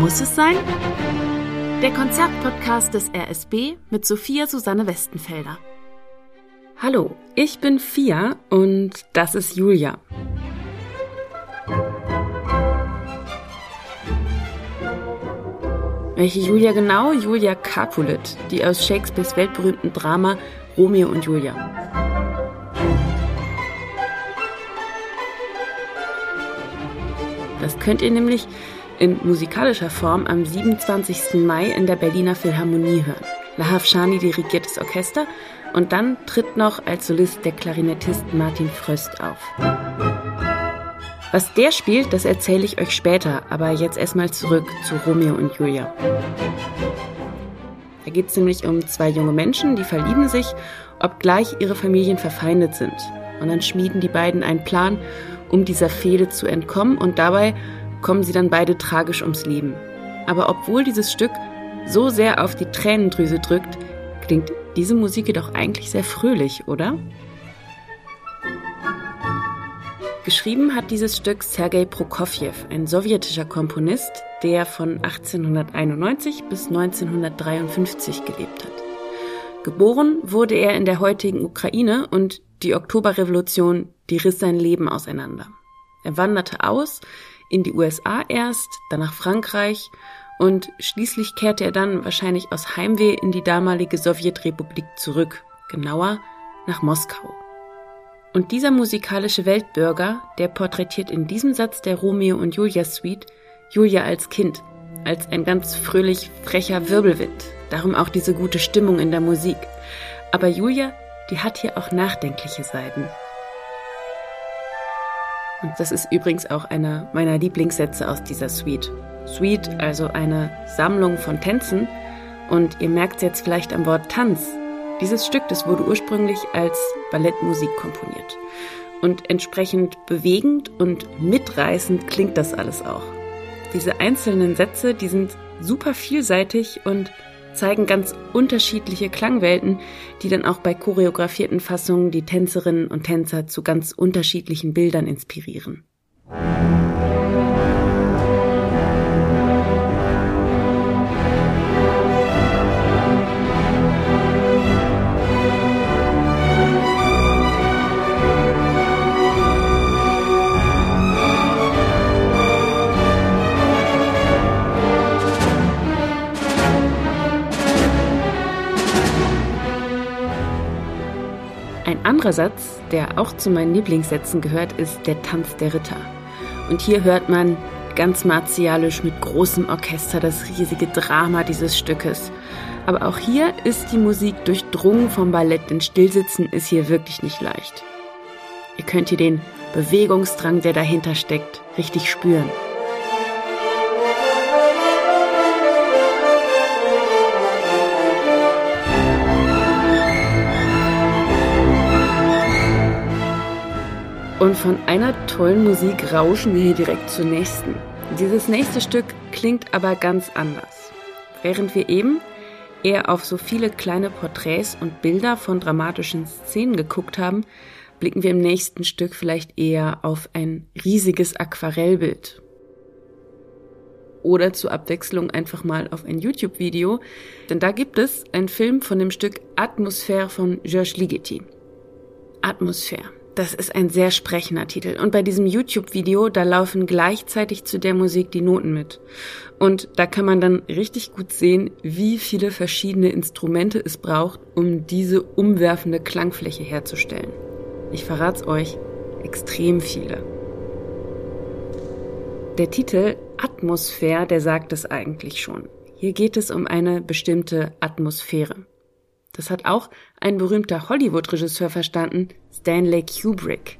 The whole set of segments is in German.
Muss es sein? Der Konzertpodcast des RSB mit Sophia Susanne Westenfelder. Hallo, ich bin Fia und das ist Julia. Welche Julia genau? Julia Capulet, die aus Shakespeares weltberühmten Drama Romeo und Julia. Das könnt ihr nämlich in musikalischer Form am 27. Mai in der Berliner Philharmonie hören. Lahav Shani dirigiert das Orchester und dann tritt noch als Solist der Klarinettist Martin Fröst auf. Was der spielt, das erzähle ich euch später, aber jetzt erstmal zurück zu Romeo und Julia. Da geht es nämlich um zwei junge Menschen, die verlieben sich, obgleich ihre Familien verfeindet sind. Und dann schmieden die beiden einen Plan, um dieser Fehde zu entkommen und dabei kommen sie dann beide tragisch ums Leben. Aber obwohl dieses Stück so sehr auf die Tränendrüse drückt, klingt diese Musik jedoch eigentlich sehr fröhlich, oder? Geschrieben hat dieses Stück Sergei Prokofjew, ein sowjetischer Komponist, der von 1891 bis 1953 gelebt hat. Geboren wurde er in der heutigen Ukraine und die Oktoberrevolution, die riss sein Leben auseinander. Er wanderte aus in die USA erst, dann nach Frankreich und schließlich kehrte er dann wahrscheinlich aus Heimweh in die damalige Sowjetrepublik zurück, genauer nach Moskau. Und dieser musikalische Weltbürger, der porträtiert in diesem Satz der Romeo und Julia Suite Julia als Kind, als ein ganz fröhlich frecher Wirbelwind. Darum auch diese gute Stimmung in der Musik. Aber Julia, die hat hier auch nachdenkliche Seiten. Und das ist übrigens auch einer meiner Lieblingssätze aus dieser Suite. Suite, also eine Sammlung von Tänzen. Und ihr merkt es jetzt vielleicht am Wort Tanz. Dieses Stück, das wurde ursprünglich als Ballettmusik komponiert. Und entsprechend bewegend und mitreißend klingt das alles auch. Diese einzelnen Sätze, die sind super vielseitig und zeigen ganz unterschiedliche Klangwelten, die dann auch bei choreografierten Fassungen die Tänzerinnen und Tänzer zu ganz unterschiedlichen Bildern inspirieren. Anderer Satz, der auch zu meinen Lieblingssätzen gehört, ist der Tanz der Ritter. Und hier hört man ganz martialisch mit großem Orchester das riesige Drama dieses Stückes. Aber auch hier ist die Musik durchdrungen vom Ballett, denn Stillsitzen ist hier wirklich nicht leicht. Ihr könnt hier den Bewegungsdrang, der dahinter steckt, richtig spüren. Und von einer tollen Musik rauschen wir hier direkt zur nächsten. Dieses nächste Stück klingt aber ganz anders. Während wir eben eher auf so viele kleine Porträts und Bilder von dramatischen Szenen geguckt haben, blicken wir im nächsten Stück vielleicht eher auf ein riesiges Aquarellbild. Oder zur Abwechslung einfach mal auf ein YouTube-Video, denn da gibt es einen Film von dem Stück Atmosphäre von Georges Ligeti. Atmosphäre. Das ist ein sehr sprechender Titel. Und bei diesem YouTube-Video, da laufen gleichzeitig zu der Musik die Noten mit. Und da kann man dann richtig gut sehen, wie viele verschiedene Instrumente es braucht, um diese umwerfende Klangfläche herzustellen. Ich verrat's euch, extrem viele. Der Titel Atmosphäre, der sagt es eigentlich schon. Hier geht es um eine bestimmte Atmosphäre. Das hat auch ein berühmter Hollywood-Regisseur verstanden, Stanley Kubrick.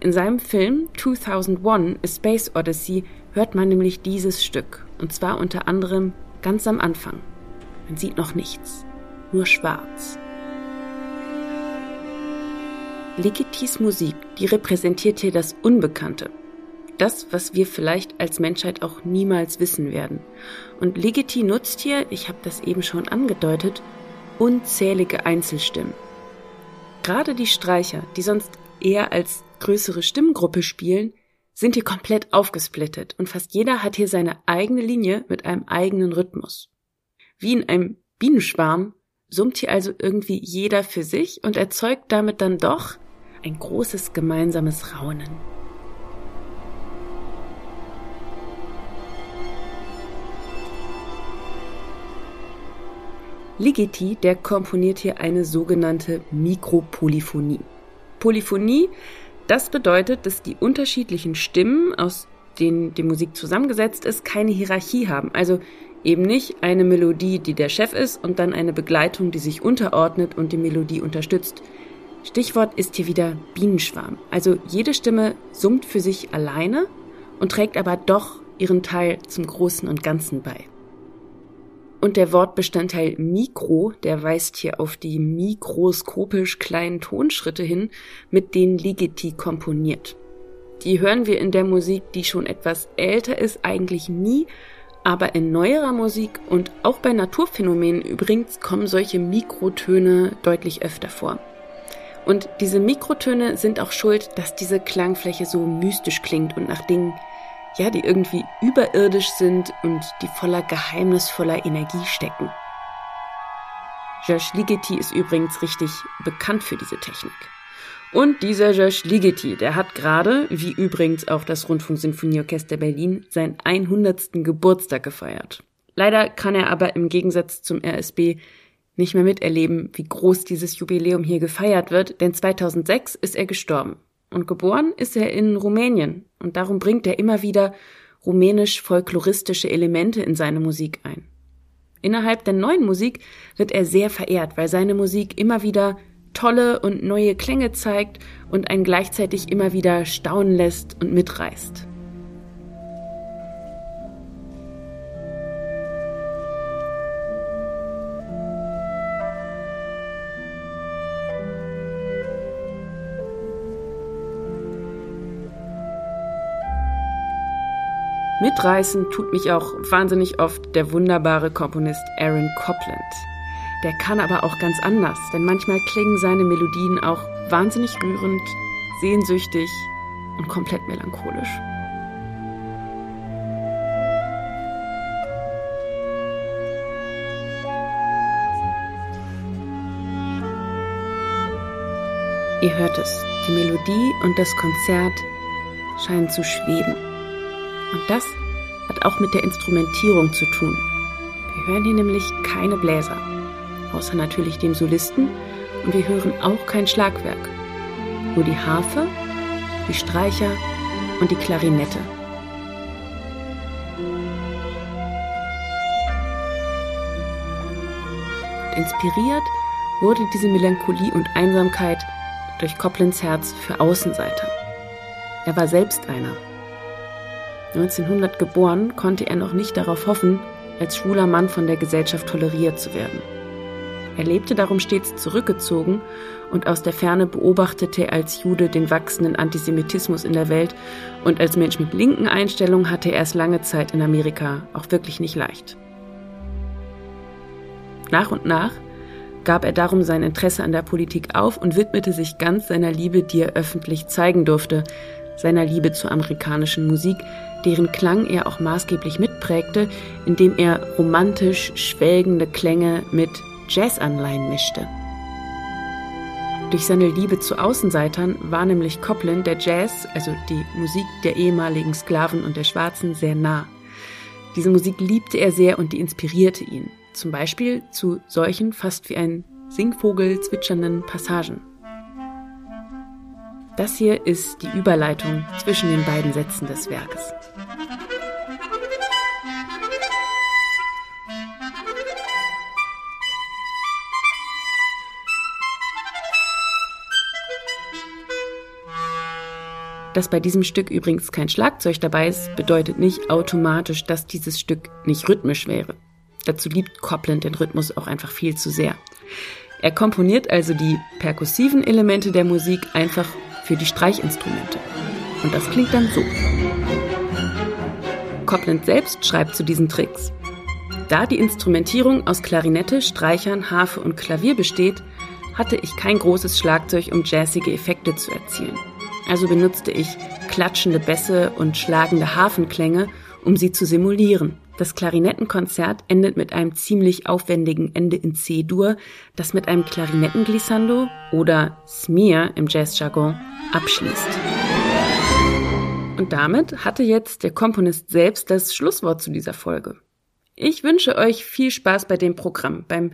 In seinem Film 2001 A Space Odyssey hört man nämlich dieses Stück. Und zwar unter anderem ganz am Anfang. Man sieht noch nichts, nur schwarz. Ligetis Musik, die repräsentiert hier das Unbekannte. Das, was wir vielleicht als Menschheit auch niemals wissen werden. Und Ligeti nutzt hier, ich habe das eben schon angedeutet, unzählige Einzelstimmen. Gerade die Streicher, die sonst eher als größere Stimmgruppe spielen, sind hier komplett aufgesplittet und fast jeder hat hier seine eigene Linie mit einem eigenen Rhythmus. Wie in einem Bienenschwarm summt hier also irgendwie jeder für sich und erzeugt damit dann doch ein großes gemeinsames Raunen. Ligeti, der komponiert hier eine sogenannte Mikropolyphonie. Polyphonie, das bedeutet, dass die unterschiedlichen Stimmen, aus denen die Musik zusammengesetzt ist, keine Hierarchie haben. Also eben nicht eine Melodie, die der Chef ist und dann eine Begleitung, die sich unterordnet und die Melodie unterstützt. Stichwort ist hier wieder Bienenschwarm. Also jede Stimme summt für sich alleine und trägt aber doch ihren Teil zum Großen und Ganzen bei. Und der Wortbestandteil Mikro, der weist hier auf die mikroskopisch kleinen Tonschritte hin, mit denen Ligeti komponiert. Die hören wir in der Musik, die schon etwas älter ist, eigentlich nie, aber in neuerer Musik und auch bei Naturphänomenen übrigens kommen solche Mikrotöne deutlich öfter vor. Und diese Mikrotöne sind auch schuld, dass diese Klangfläche so mystisch klingt und nach Dingen, ja, die irgendwie überirdisch sind und die voller geheimnisvoller Energie stecken. Josh Ligeti ist übrigens richtig bekannt für diese Technik. Und dieser Josh Ligeti, der hat gerade, wie übrigens auch das Rundfunksinfonieorchester Berlin, seinen 100. Geburtstag gefeiert. Leider kann er aber im Gegensatz zum RSB nicht mehr miterleben, wie groß dieses Jubiläum hier gefeiert wird, denn 2006 ist er gestorben. Und geboren ist er in Rumänien. Und darum bringt er immer wieder rumänisch-folkloristische Elemente in seine Musik ein. Innerhalb der neuen Musik wird er sehr verehrt, weil seine Musik immer wieder tolle und neue Klänge zeigt und einen gleichzeitig immer wieder staunen lässt und mitreißt. Mitreißen tut mich auch wahnsinnig oft der wunderbare Komponist Aaron Copland. Der kann aber auch ganz anders, denn manchmal klingen seine Melodien auch wahnsinnig rührend, sehnsüchtig und komplett melancholisch. Ihr hört es, die Melodie und das Konzert scheinen zu schweben. Und das hat auch mit der Instrumentierung zu tun. Wir hören hier nämlich keine Bläser, außer natürlich dem Solisten, und wir hören auch kein Schlagwerk. Nur die Harfe, die Streicher und die Klarinette. Und inspiriert wurde diese Melancholie und Einsamkeit durch Coplands Herz für Außenseiter. Er war selbst einer 1900 geboren, konnte er noch nicht darauf hoffen, als schwuler Mann von der Gesellschaft toleriert zu werden. Er lebte darum stets zurückgezogen und aus der Ferne beobachtete er als Jude den wachsenden Antisemitismus in der Welt und als Mensch mit linken Einstellungen hatte er es lange Zeit in Amerika auch wirklich nicht leicht. Nach und nach gab er darum sein Interesse an der Politik auf und widmete sich ganz seiner Liebe, die er öffentlich zeigen durfte, seiner Liebe zur amerikanischen Musik, deren Klang er auch maßgeblich mitprägte, indem er romantisch schwelgende Klänge mit Jazzanleihen mischte. Durch seine Liebe zu Außenseitern war nämlich Copland der Jazz, also die Musik der ehemaligen Sklaven und der Schwarzen, sehr nah. Diese Musik liebte er sehr und die inspirierte ihn, zum Beispiel zu solchen fast wie ein Singvogel zwitschernden Passagen. Das hier ist die Überleitung zwischen den beiden Sätzen des Werkes. Dass bei diesem Stück übrigens kein Schlagzeug dabei ist, bedeutet nicht automatisch, dass dieses Stück nicht rhythmisch wäre. Dazu liebt Copland den Rhythmus auch einfach viel zu sehr. Er komponiert also die perkussiven Elemente der Musik einfach für die Streichinstrumente. Und das klingt dann so. Copland selbst schreibt zu diesen Tricks. Da die Instrumentierung aus Klarinette, Streichern, Harfe und Klavier besteht, hatte ich kein großes Schlagzeug, um jazzige Effekte zu erzielen. Also benutzte ich klatschende Bässe und schlagende Hafenklänge, um sie zu simulieren. Das Klarinettenkonzert endet mit einem ziemlich aufwendigen Ende in C-Dur, das mit einem Klarinettenglissando oder Smear im Jazzjargon abschließt. Und damit hatte jetzt der Komponist selbst das Schlusswort zu dieser Folge. Ich wünsche euch viel Spaß bei dem Programm, beim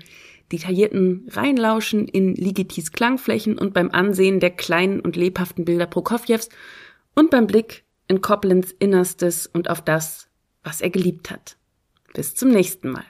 detaillierten Reinlauschen in Ligitis Klangflächen und beim Ansehen der kleinen und lebhaften Bilder Prokofjews und beim Blick in Coplands Innerstes und auf das, was er geliebt hat. Bis zum nächsten Mal.